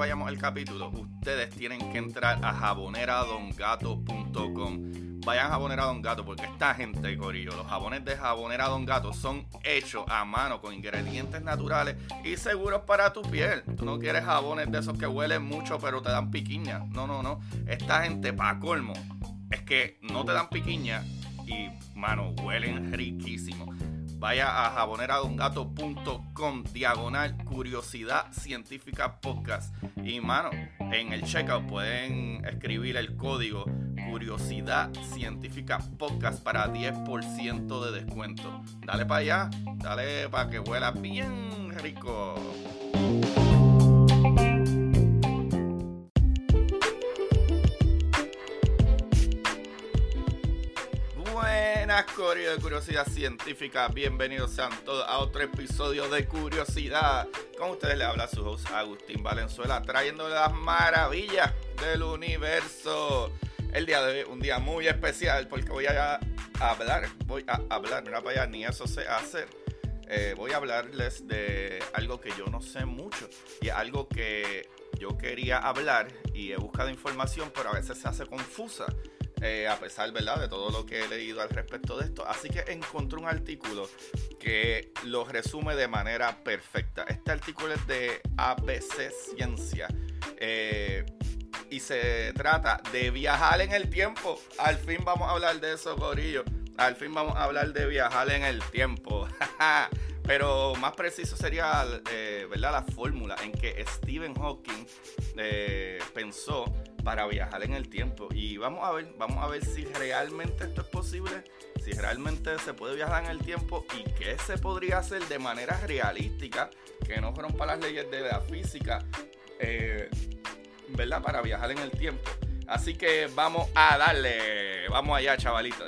Vayamos al capítulo, ustedes tienen que entrar a jaboneradongato.com. Vayan a Jabonera Don Gato porque esta gente, Corillo, los jabones de Jabonera Don Gato son hechos a mano con ingredientes naturales y seguros para tu piel. Tú no quieres jabones de esos que huelen mucho pero te dan piquiña. No, no, no. Esta gente, pa' colmo, es que no te dan piquiña y, mano, huelen riquísimo. Vaya a jaboneradongato.com diagonal curiosidad científica podcast. Y mano, en el checkout pueden escribir el código curiosidad científica podcast para 10% de descuento. Dale para allá, dale para que huela bien rico. Buenas, Corio de Curiosidad Científica. Bienvenidos sean todos a otro episodio de Curiosidad. Con ustedes le habla su host Agustín Valenzuela, trayéndole las maravillas del universo. El día de hoy, un día muy especial porque voy a hablar, voy a hablar, mira para allá, ni eso sé hacer. Eh, voy a hablarles de algo que yo no sé mucho y algo que yo quería hablar y he buscado información, pero a veces se hace confusa. Eh, a pesar ¿verdad? de todo lo que he leído al respecto de esto. Así que encontré un artículo que lo resume de manera perfecta. Este artículo es de ABC Ciencia. Eh, y se trata de viajar en el tiempo. Al fin vamos a hablar de eso, Corillo. Al fin vamos a hablar de viajar en el tiempo. Pero más preciso sería eh, ¿verdad? la fórmula en que Stephen Hawking eh, pensó para viajar en el tiempo. Y vamos a ver, vamos a ver si realmente esto es posible, si realmente se puede viajar en el tiempo y qué se podría hacer de manera realística, que no rompa las leyes de la física, eh, ¿verdad? Para viajar en el tiempo. Así que vamos a darle, vamos allá, chavalito.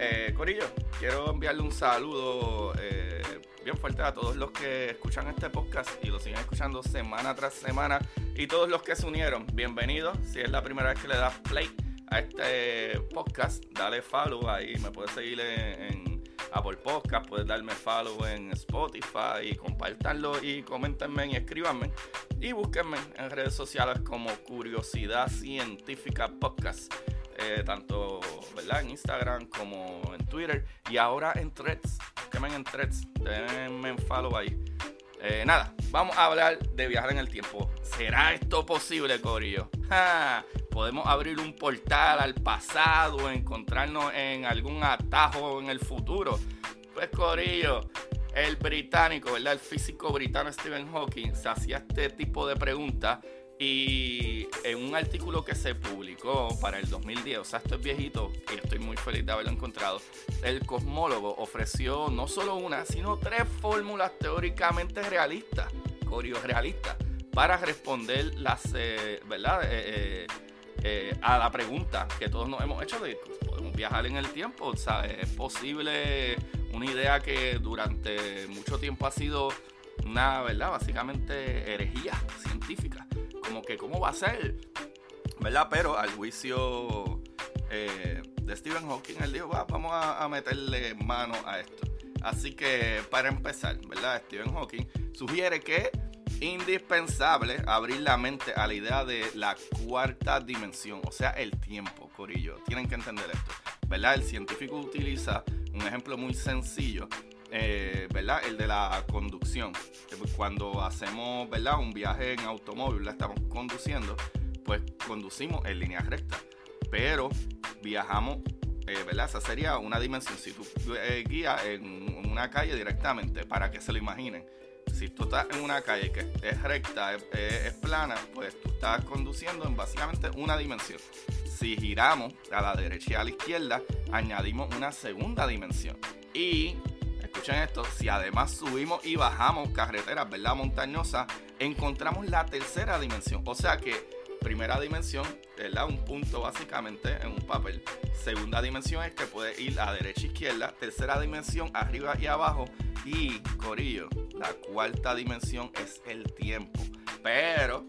Eh, Corillo, quiero enviarle un saludo eh, bien fuerte a todos los que escuchan este podcast y lo siguen escuchando semana tras semana y todos los que se unieron. Bienvenidos. Si es la primera vez que le das play a este podcast, dale follow ahí. Me puedes seguir en, Apple Podcast, puedes darme follow en Spotify y compartanlo y comentenme y escríbanme. Y búsquenme en redes sociales como Curiosidad Científica Podcast. Eh, tanto ¿verdad? en Instagram como en Twitter y ahora en Threads. Búsquenme en Threads, denme en follow ahí. Eh, nada, vamos a hablar de viajar en el tiempo. ¿Será esto posible, Corillo? ¡Ja! Podemos abrir un portal al pasado, encontrarnos en algún atajo en el futuro. Pues, Corillo, el británico, ¿verdad? El físico británico Stephen Hawking se hacía este tipo de preguntas y en un artículo que se publicó para el 2010, o sea, esto es viejito y estoy muy feliz de haberlo encontrado, el cosmólogo ofreció no solo una, sino tres fórmulas teóricamente realistas, realistas, para responder las, eh, ¿verdad? Eh, eh, a la pregunta que todos nos hemos hecho de podemos viajar en el tiempo, o sea, es posible una idea que durante mucho tiempo ha sido una, ¿verdad? Básicamente herejía científica como que cómo va a ser, ¿verdad? Pero al juicio eh, de Stephen Hawking, él dijo, Va, vamos a, a, meterle mano a esto. Así que para empezar, ¿verdad? Stephen Hawking sugiere que es indispensable abrir la mente a la idea de la cuarta dimensión, o sea, el tiempo, Corillo. Tienen que entender esto, ¿verdad? El científico utiliza un ejemplo muy sencillo eh, ¿verdad? El de la conducción. Cuando hacemos, ¿verdad? Un viaje en automóvil, la estamos conduciendo, pues conducimos en línea recta. Pero viajamos eh, ¿verdad? Esa sería una dimensión. Si tú eh, guías en una calle directamente, para que se lo imaginen. Si tú estás en una calle que es recta, es, plana, pues tú estás conduciendo en básicamente una dimensión. Si giramos a la derecha y a la izquierda, añadimos una segunda dimensión. Y escuchen esto, si además subimos y bajamos carreteras, ¿verdad? Montañosas, encontramos la tercera dimensión. O sea que primera dimensión, ¿verdad? Un punto básicamente en un papel. Segunda dimensión es que puede ir a derecha e izquierda. Tercera dimensión, arriba y abajo. Y, Corillo, la cuarta dimensión es el tiempo. Pero,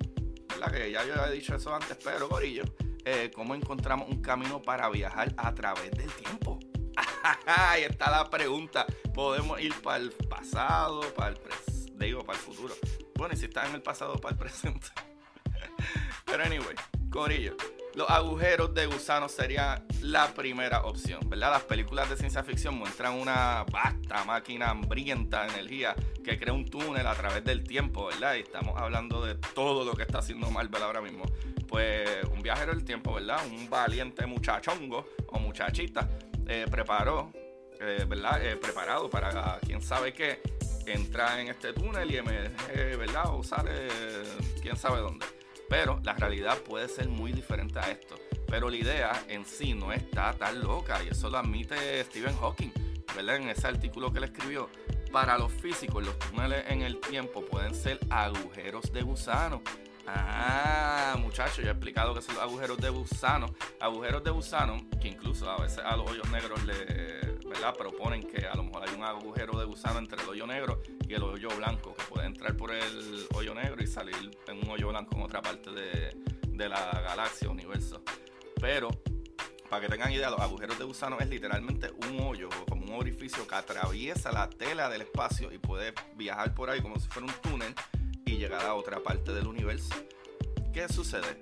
¿verdad? Que ya yo había dicho eso antes, pero, Corillo, eh, ¿cómo encontramos un camino para viajar a través del tiempo? Ahí está la pregunta. ¿Podemos ir para el pasado, para el digo, para el futuro? Bueno, y si está en el pasado, para el presente. Pero anyway, Corillo. Los agujeros de gusano sería la primera opción, ¿verdad? Las películas de ciencia ficción muestran una vasta máquina hambrienta de energía que crea un túnel a través del tiempo, ¿verdad? Y estamos hablando de todo lo que está haciendo Marvel ahora mismo. Pues un viajero del tiempo, ¿verdad? Un valiente muchachongo o muchachita eh, preparó, eh, ¿verdad? Eh, preparado para quién sabe qué, entra en este túnel y emerge, ¿verdad? O sale quién sabe dónde. Pero la realidad puede ser muy diferente a esto. Pero la idea en sí no está tan loca y eso lo admite Stephen Hawking, ¿verdad? En ese artículo que él escribió. Para los físicos, los túneles en el tiempo pueden ser agujeros de gusano. Ah, muchachos, yo he explicado que son los agujeros de gusano. Agujeros de gusano, que incluso a veces a los hoyos negros le ¿verdad? Proponen que a lo mejor hay un agujero de gusano entre el hoyo negro y el hoyo blanco, que puede entrar por el hoyo negro y salir en un hoyo blanco en otra parte de, de la galaxia, universo. Pero, para que tengan idea, los agujeros de gusano es literalmente un hoyo, como un orificio que atraviesa la tela del espacio y puede viajar por ahí como si fuera un túnel y llegar a otra parte del universo. ¿Qué sucede?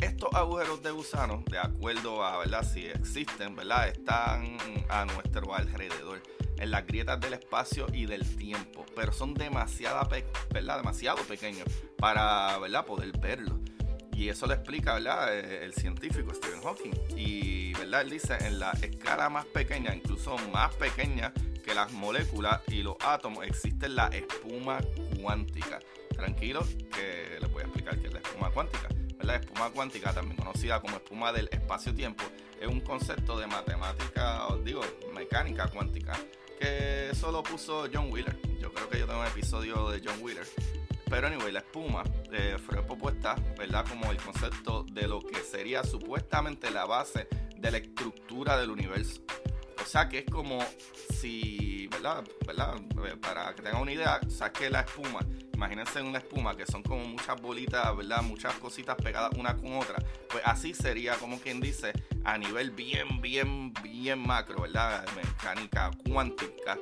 Estos agujeros de gusano, de acuerdo a ¿verdad? si existen, ¿verdad? están a nuestro alrededor, en las grietas del espacio y del tiempo, pero son demasiado, ¿verdad? demasiado pequeños para ¿verdad? poder verlos. Y eso lo explica ¿verdad? Eh, el científico Stephen Hawking. Y ¿verdad? él dice, en la escala más pequeña, incluso más pequeña que las moléculas y los átomos, existe la espuma cuántica. Tranquilo, que les voy a explicar qué es la espuma cuántica. La espuma cuántica, también conocida como espuma del espacio-tiempo, es un concepto de matemática, digo, mecánica cuántica, que eso lo puso John Wheeler. Yo creo que yo tengo un episodio de John Wheeler. Pero anyway, la espuma eh, fue propuesta, ¿verdad? Como el concepto de lo que sería supuestamente la base de la estructura del universo. O sea que es como si, ¿verdad? ¿verdad? Eh, para que tengan una idea, saque la espuma imagínense una espuma que son como muchas bolitas, ¿verdad? Muchas cositas pegadas una con otra. Pues así sería como quien dice a nivel bien, bien, bien macro, ¿verdad? Mecánica cuántica.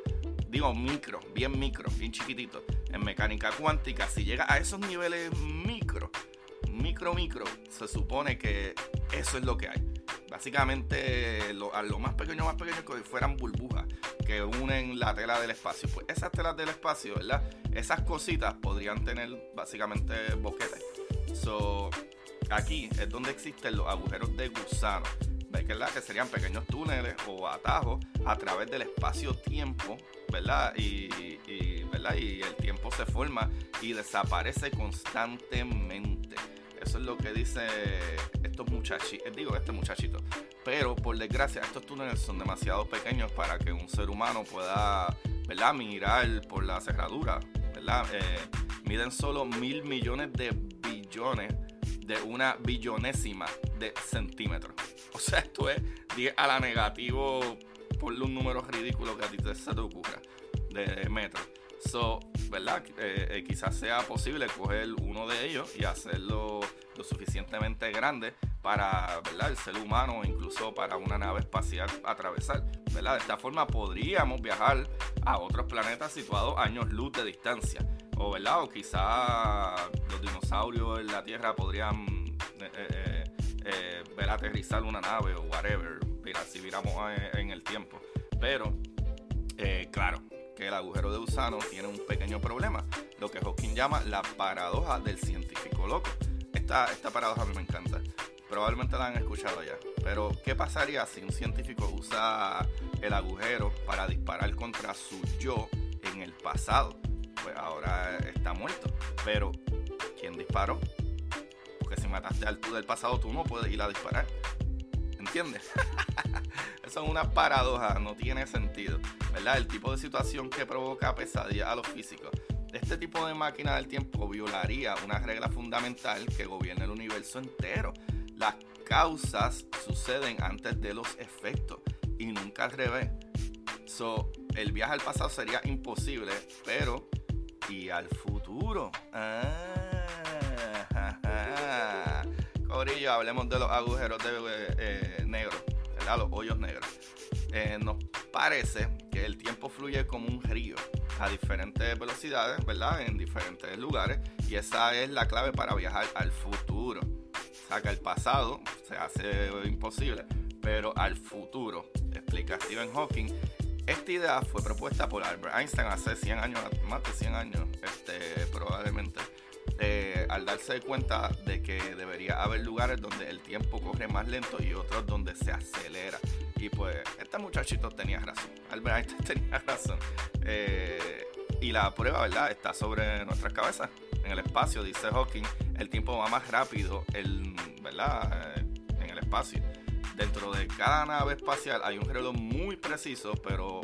Digo micro, bien micro, bien chiquitito. En mecánica cuántica, si llega a esos niveles micro, micro, micro, se supone que eso es lo que hay. Básicamente, lo, a lo más pequeño, más pequeño, que fueran burbujas que unen la tela del espacio. Pues esas telas del espacio, ¿verdad? Esas cositas podrían tener básicamente boquetes. So, aquí es donde existen los agujeros de gusano. ¿Ves que, serían pequeños túneles o atajos a través del espacio-tiempo, ¿verdad? Y, ¿verdad? y el tiempo se forma y desaparece constantemente. Eso es lo que dice estos muchachitos, eh, digo este muchachito. Pero por desgracia estos túneles son demasiado pequeños para que un ser humano pueda, ¿verdad? Mirar por la cerradura, ¿verdad? Eh, miden solo mil millones de billones de una billonésima de centímetros. O sea, esto es 10 a la negativo, por un número ridículo que a ti se te ocurra, de metros. So, ¿verdad? Eh, eh, quizás sea posible coger uno de ellos y hacerlo lo suficientemente grande para ¿verdad? el ser humano incluso para una nave espacial atravesar. ¿verdad? De esta forma podríamos viajar a otros planetas situados años luz de distancia. O, ¿verdad? o quizá los dinosaurios en la Tierra podrían eh, ver aterrizar una nave o whatever, si viramos en el tiempo. Pero, claro, que el agujero de gusano tiene un pequeño problema, lo que Hawking llama la paradoja del científico loco. Esta, esta paradoja a mí me encanta. probablemente la han escuchado ya. Pero, ¿qué pasaría si un científico usa el agujero para disparar contra su yo en el pasado? Pues ahora está muerto. Pero, ¿quién disparó? Porque si mataste al tú del pasado, tú no puedes ir a disparar. ¿Entiendes? Eso es una paradoja, no tiene sentido. ¿Verdad? El tipo de situación que provoca pesadilla a los físicos. Este tipo de máquina del tiempo violaría una regla fundamental que gobierna el universo entero. Las causas suceden antes de los efectos y nunca al revés. So, el viaje al pasado sería imposible, pero ¿y al futuro? Ah, Corillo, hablemos de los agujeros de, eh, negros, los hoyos negros. Eh, nos parece que el tiempo fluye como un río a diferentes velocidades, ¿verdad? En diferentes lugares. Y esa es la clave para viajar al futuro. O sea, que el pasado se hace imposible, pero al futuro, explica Stephen Hawking. Esta idea fue propuesta por Albert Einstein hace 100 años, más de 100 años, este, probablemente. Eh, al darse cuenta de que debería haber lugares donde el tiempo corre más lento y otros donde se acelera. Y pues este muchachito tenía razón, Albert Einstein tenía razón. Eh, y la prueba, ¿verdad? Está sobre nuestras cabezas, en el espacio, dice Hawking. El tiempo va más rápido, el, ¿verdad? Eh, en el espacio. Dentro de cada nave espacial hay un reloj muy preciso, pero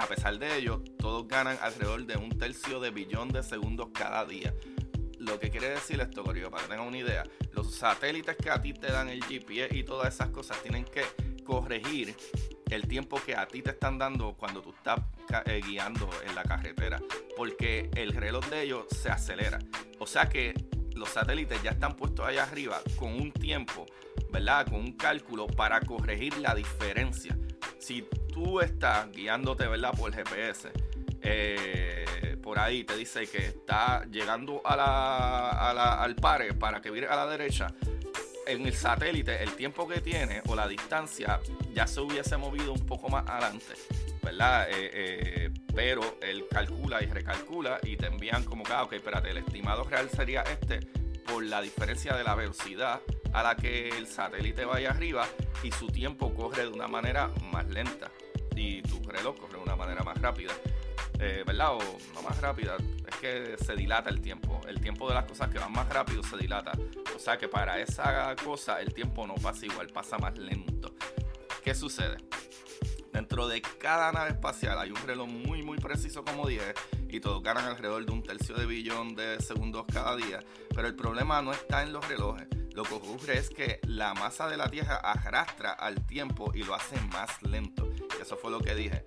a pesar de ello, todos ganan alrededor de un tercio de billón de segundos cada día. Lo que quiere decir esto, Corillo, para que tengan una idea, los satélites que a ti te dan el GPS y todas esas cosas tienen que corregir el tiempo que a ti te están dando cuando tú estás eh, guiando en la carretera, porque el reloj de ellos se acelera. O sea que los satélites ya están puestos allá arriba con un tiempo, ¿verdad? Con un cálculo para corregir la diferencia. Si tú estás guiándote, ¿verdad? Por GPS, eh, por ahí te dice que está llegando a la, al pare para que vire a la derecha, en el satélite el tiempo que tiene o la distancia ya se hubiese movido un poco más adelante, ¿verdad? Eh, eh, pero él calcula y recalcula y te envían como que, ah, ok, espérate, el estimado real sería este por la diferencia de la velocidad a la que el satélite vaya arriba y su tiempo corre de una manera más lenta y tu reloj corre de una manera más rápida. Eh, ¿Verdad? O no más rápida, es que se dilata el tiempo. El tiempo de las cosas que van más rápido se dilata. O sea que para esa cosa el tiempo no pasa igual, pasa más lento. ¿Qué sucede? Dentro de cada nave espacial hay un reloj muy muy preciso como 10 y todos ganan alrededor de un tercio de billón de segundos cada día. Pero el problema no está en los relojes. Lo que ocurre es que la masa de la Tierra arrastra al tiempo y lo hace más lento. Eso fue lo que dije.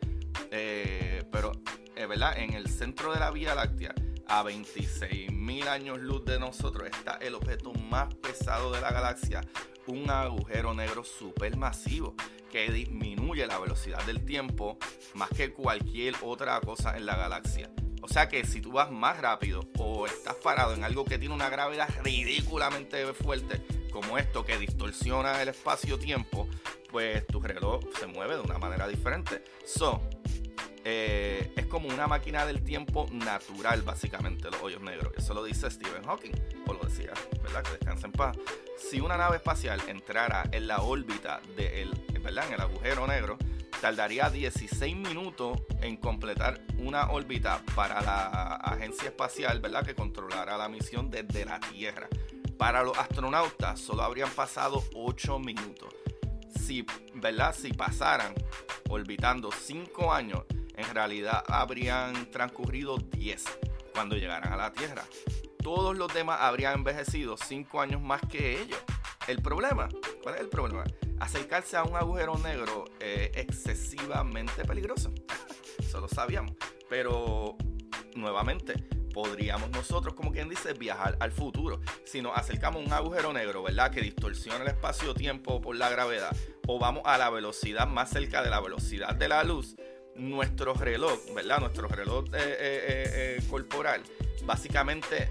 Eh, pero, eh, ¿verdad? En el centro de la Vía Láctea, a 26.000 años luz de nosotros, está el objeto más pesado de la galaxia, un agujero negro supermasivo que disminuye la velocidad del tiempo más que cualquier otra cosa en la galaxia. O sea que si tú vas más rápido o estás parado en algo que tiene una gravedad ridículamente fuerte, como esto que distorsiona el espacio-tiempo, pues tu reloj se mueve de una manera diferente. So, eh, es como una máquina del tiempo natural, básicamente, los hoyos negros. Eso lo dice Stephen Hawking, o lo decía, ¿verdad? Que descansa en paz. Si una nave espacial entrara en la órbita de ¿verdad? En el agujero negro, tardaría 16 minutos en completar una órbita para la agencia espacial, ¿verdad? Que controlará la misión desde la Tierra. Para los astronautas solo habrían pasado 8 minutos si, ¿verdad? si pasaran orbitando 5 años, en realidad habrían transcurrido 10 cuando llegaran a la Tierra. Todos los demás habrían envejecido 5 años más que ellos. El problema, ¿cuál es el problema? Acercarse a un agujero negro es excesivamente peligroso. Eso lo sabíamos. Pero, nuevamente, podríamos nosotros, como quien dice, viajar al futuro. Si nos acercamos a un agujero negro, ¿verdad? Que distorsiona el espacio-tiempo por la gravedad, o vamos a la velocidad más cerca de la velocidad de la luz, nuestro reloj, ¿verdad? Nuestro reloj eh, eh, eh, corporal, básicamente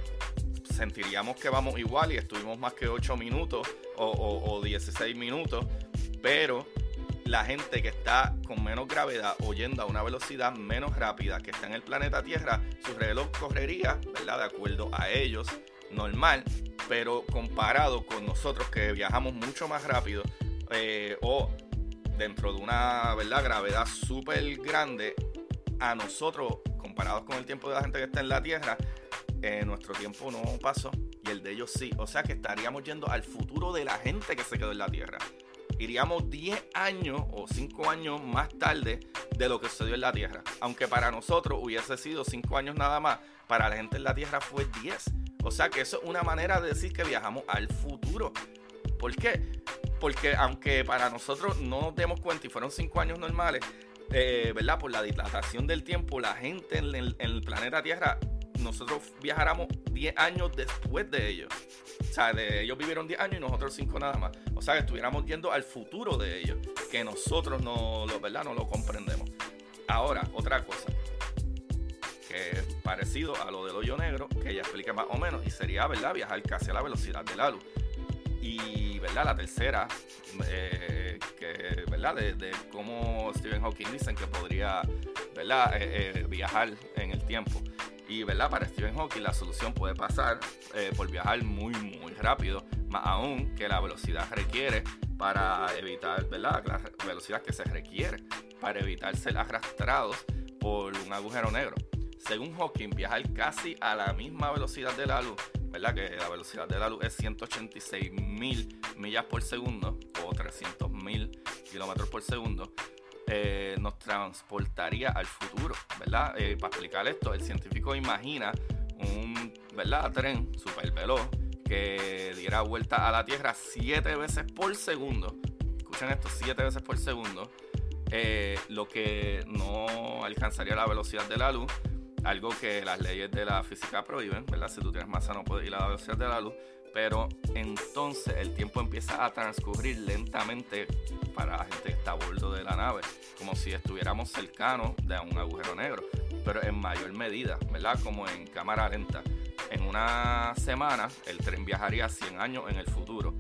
sentiríamos que vamos igual y estuvimos más que 8 minutos o, o 16 minutos, pero la gente que está con menos gravedad o yendo a una velocidad menos rápida que está en el planeta Tierra, su reloj correría, ¿verdad? De acuerdo a ellos, normal, pero comparado con nosotros que viajamos mucho más rápido eh, o dentro de una ¿verdad? gravedad súper grande, a nosotros, comparados con el tiempo de la gente que está en la Tierra, eh, nuestro tiempo no pasó y el de ellos sí. O sea que estaríamos yendo al futuro de la gente que se quedó en la Tierra. Iríamos 10 años o 5 años más tarde de lo que sucedió en la Tierra. Aunque para nosotros hubiese sido 5 años nada más, para la gente en la Tierra fue 10. O sea que eso es una manera de decir que viajamos al futuro. ¿Por qué? Porque aunque para nosotros no nos demos cuenta y fueron 5 años normales, eh, ¿verdad? Por la dilatación del tiempo, la gente en el planeta Tierra nosotros viajáramos 10 años después de ellos. O sea, de ellos vivieron 10 años y nosotros 5 nada más. O sea, que estuviéramos yendo al futuro de ellos, que nosotros no lo, ¿verdad? no lo comprendemos. Ahora, otra cosa, que es parecido a lo del hoyo negro, que ya expliqué más o menos, y sería, ¿verdad?, viajar casi a la velocidad de la luz. Y, ¿verdad?, la tercera, eh, ¿verdad?, de, cómo Stephen Hawking dicen que podría, ¿verdad?, eh, eh, viajar en el tiempo. Y ¿verdad? para Stephen Hawking la solución puede pasar eh, por viajar muy, muy rápido, más aún que la velocidad requiere para evitar, ¿verdad? La velocidad que se requiere para evitar ser arrastrados por un agujero negro. Según Hawking, viajar casi a la misma velocidad de la luz, ¿verdad? Que la velocidad de la luz es 186 mil millas por segundo o 300 mil kilómetros por segundo. Eh, nos transportaría al futuro, ¿verdad? Eh, para explicar esto, el científico imagina un ¿verdad? tren super veloz que diera vuelta a la Tierra siete veces por segundo. Escuchen esto, siete veces por segundo. Eh, lo que no alcanzaría la velocidad de la luz, algo que las leyes de la física prohíben, ¿verdad? Si tú tienes masa no puedes ir a la velocidad de la luz, pero entonces el tiempo empieza a transcurrir lentamente para la gente que está a bordo de la nave, como si estuviéramos cercanos de un agujero negro, pero en mayor medida, ¿verdad? Como en cámara lenta. En una semana el tren viajaría 100 años en el futuro.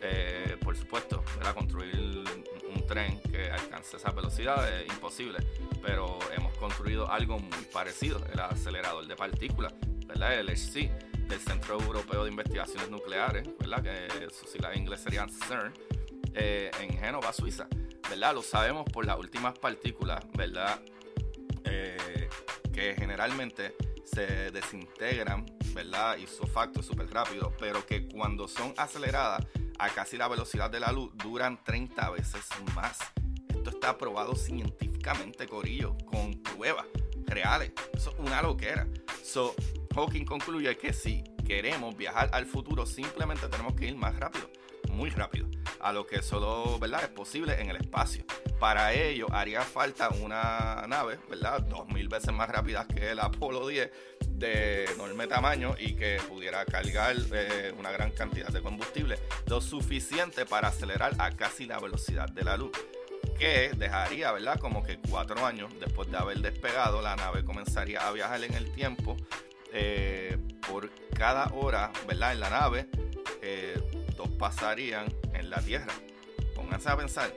Eh, por supuesto, ¿verdad? construir un tren que alcance esa velocidad es imposible, pero hemos construido algo muy parecido, el acelerador de partículas, ¿verdad? el HC del Centro Europeo de Investigaciones Nucleares, ¿verdad? que sus siglas en inglés serían CERN, eh, en Génova, Suiza. ¿verdad? Lo sabemos por las últimas partículas, ¿verdad? Eh, que generalmente se desintegran, ¿verdad? Y su facto súper rápido, pero que cuando son aceleradas a casi la velocidad de la luz duran 30 veces más. Esto está probado científicamente, Corillo, con pruebas reales. Eso es una loquera. So, Hawking concluye que si queremos viajar al futuro, simplemente tenemos que ir más rápido, muy rápido, a lo que solo ¿verdad? es posible en el espacio. Para ello haría falta una nave, ¿verdad? Dos mil veces más rápida que el Apolo 10 de enorme tamaño y que pudiera cargar eh, una gran cantidad de combustible, lo suficiente para acelerar a casi la velocidad de la luz que dejaría, ¿verdad? Como que cuatro años después de haber despegado, la nave comenzaría a viajar en el tiempo eh, por cada hora, ¿verdad? En la nave, eh, dos pasarían en la Tierra. Pónganse a pensar,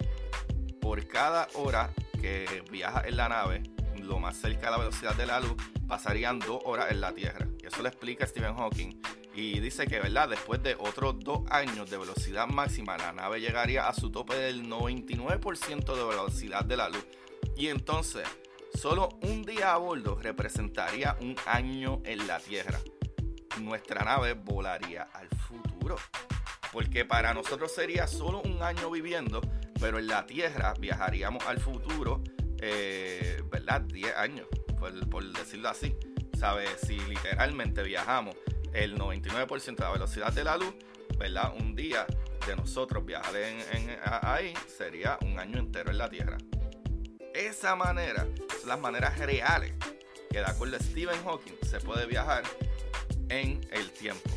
por cada hora que viaja en la nave, lo más cerca de la velocidad de la luz, pasarían dos horas en la Tierra. Y eso lo explica Stephen Hawking. Y dice que, ¿verdad? Después de otros dos años de velocidad máxima, la nave llegaría a su tope del 99% de velocidad de la luz. Y entonces, Solo un día a bordo representaría un año en la Tierra. Nuestra nave volaría al futuro. Porque para nosotros sería solo un año viviendo, pero en la Tierra viajaríamos al futuro, eh, ¿verdad? 10 años, por, decirlo así. ¿Sabes? Si literalmente viajamos el 99% de la velocidad de la luz, ¿verdad? Un día de nosotros viajar ahí sería un año entero en la Tierra. Esa manera son las maneras reales que de acuerdo a Stephen Hawking se puede viajar en el tiempo.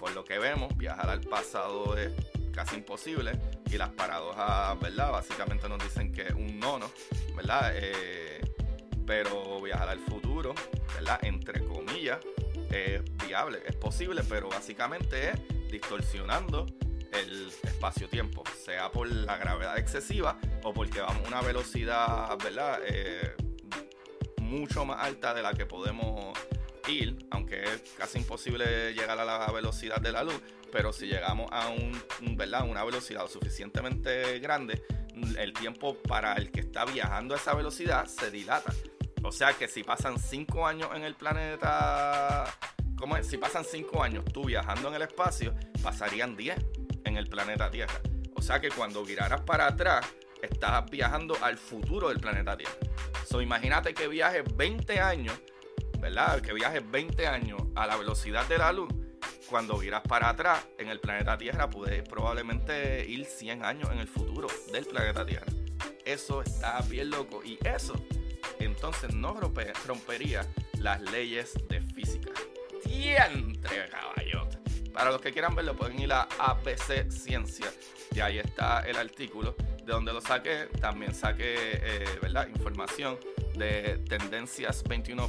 Por lo que vemos, viajar al pasado es casi imposible y las paradojas, ¿verdad? Básicamente nos dicen que es un nono, ¿verdad? Eh, pero viajar al futuro, ¿verdad? Entre comillas, es viable, es posible, pero básicamente es distorsionando el espacio-tiempo, sea por la gravedad excesiva o porque vamos a una velocidad, ¿verdad? Eh, mucho más alta de la que podemos ir, aunque es casi imposible llegar a la velocidad de la luz, pero si llegamos a un, ¿verdad? una velocidad suficientemente grande, el tiempo para el que está viajando a esa velocidad se dilata. O sea que si pasan 5 años en el planeta, ¿cómo es? Si pasan 5 años tú viajando en el espacio, pasarían 10 en el planeta Tierra. O sea que cuando viraras para atrás, estás viajando al futuro del planeta Tierra. So, imagínate que viajes 20 años, ¿verdad? Que viajes 20 años a la velocidad de la luz. Cuando viras para atrás en el planeta Tierra, puedes probablemente ir 100 años en el futuro del planeta Tierra. Eso está bien loco. Y eso, entonces, no rompería las leyes de física. ¡Diantre, caballo! Para los que quieran verlo, pueden ir a ABC Ciencia. Y ahí está el artículo de donde lo saqué, también saqué eh, ¿verdad? información de Tendencias 21.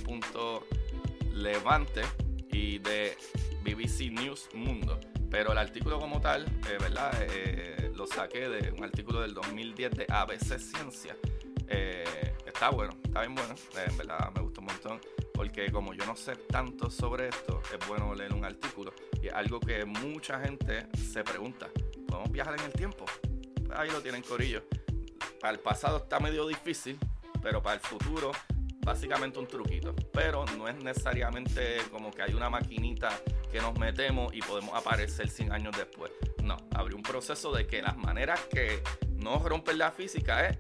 Levante y de BBC News Mundo. Pero el artículo como tal, eh, ¿verdad? Eh, lo saqué de un artículo del 2010 de ABC Ciencia. está bueno, está bien bueno. en verdad me gustó un montón. Porque como yo no sé tanto sobre esto, es bueno leer un artículo. Y es algo que mucha gente se pregunta. ¿Podemos viajar en el tiempo? ahí lo tienen Corillo. Para el pasado está medio difícil, pero para el futuro básicamente un truquito. Pero no es necesariamente como que hay una maquinita que nos metemos y podemos aparecer 100 años después. No, habría un proceso de que las maneras que no rompen la física es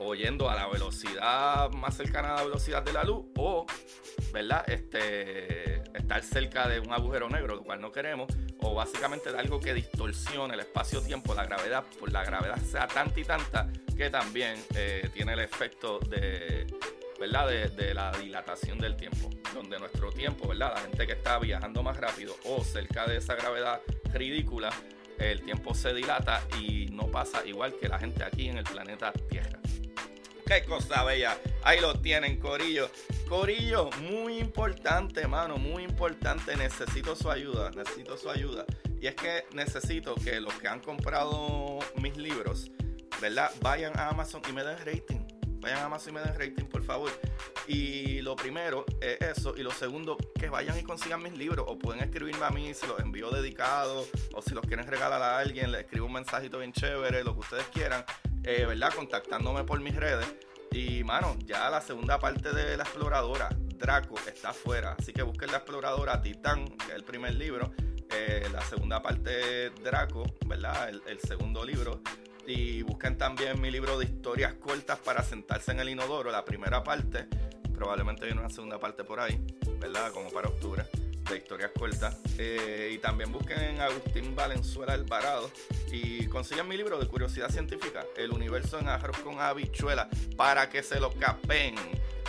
oyendo a la velocidad más cercana a la velocidad de la luz o, ¿verdad? Este, estar cerca de un agujero negro, lo cual no queremos, o básicamente de algo que distorsione el espacio-tiempo, la gravedad, por la gravedad sea tanta y tanta que también eh, tiene el efecto de, ¿verdad? De, la dilatación del tiempo, donde nuestro tiempo, ¿verdad? La gente que está viajando más rápido o cerca de esa gravedad ridícula, el tiempo se dilata y no pasa igual que la gente aquí en el planeta Tierra. Qué cosa bella. Ahí lo tienen, Corillo. Corillo, muy importante, mano, muy importante. Necesito su ayuda, necesito su ayuda. Y es que necesito que los que han comprado mis libros, ¿verdad? Vayan a Amazon y me den rating. Vayan a Amazon y me den rating, por favor. Y lo primero es eso. Y lo segundo, que vayan y consigan mis libros. O pueden escribirme a mí, si los envío dedicados. O si los quieren regalar a alguien, les escribo un mensajito bien chévere, lo que ustedes quieran. Eh, ¿verdad? Contactándome por mis redes. Y, mano, ya la segunda parte de la exploradora, Draco, está afuera. Así que busquen la exploradora Titán, que es el primer libro. Eh, la segunda parte, Draco, ¿verdad? El, segundo libro. Y busquen también mi libro de historias cortas para sentarse en el inodoro, la primera parte. Probablemente viene una segunda parte por ahí, ¿verdad? Como para octubre de historias cortas. Eh, y también busquen en Agustín Valenzuela Alvarado y consigan mi libro de curiosidad científica, El universo en arroz con habichuela, para que se lo capen.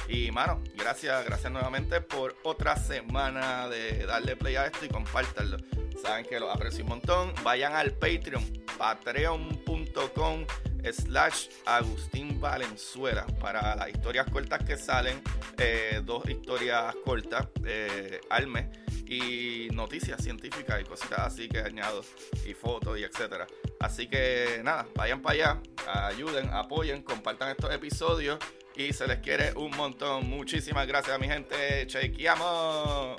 Y mano, gracias, gracias nuevamente por otra semana de darle play a esto y compártanlo. Saben que lo aprecio un montón. Vayan al Patreon, patreon.com slash Agustín Valenzuela para las historias cortas que salen, eh, dos historias cortas eh, al mes y noticias científicas y cositas así que añado y fotos y etcétera. Así que nada, vayan para allá, ayuden, apoyen, compartan estos episodios y se les quiere un montón. Muchísimas gracias a mi gente. Chequeamos.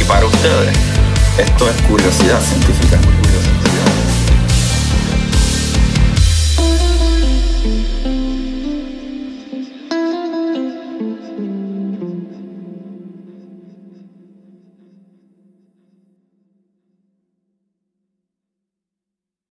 Y para ustedes, esto es curiosidad científica.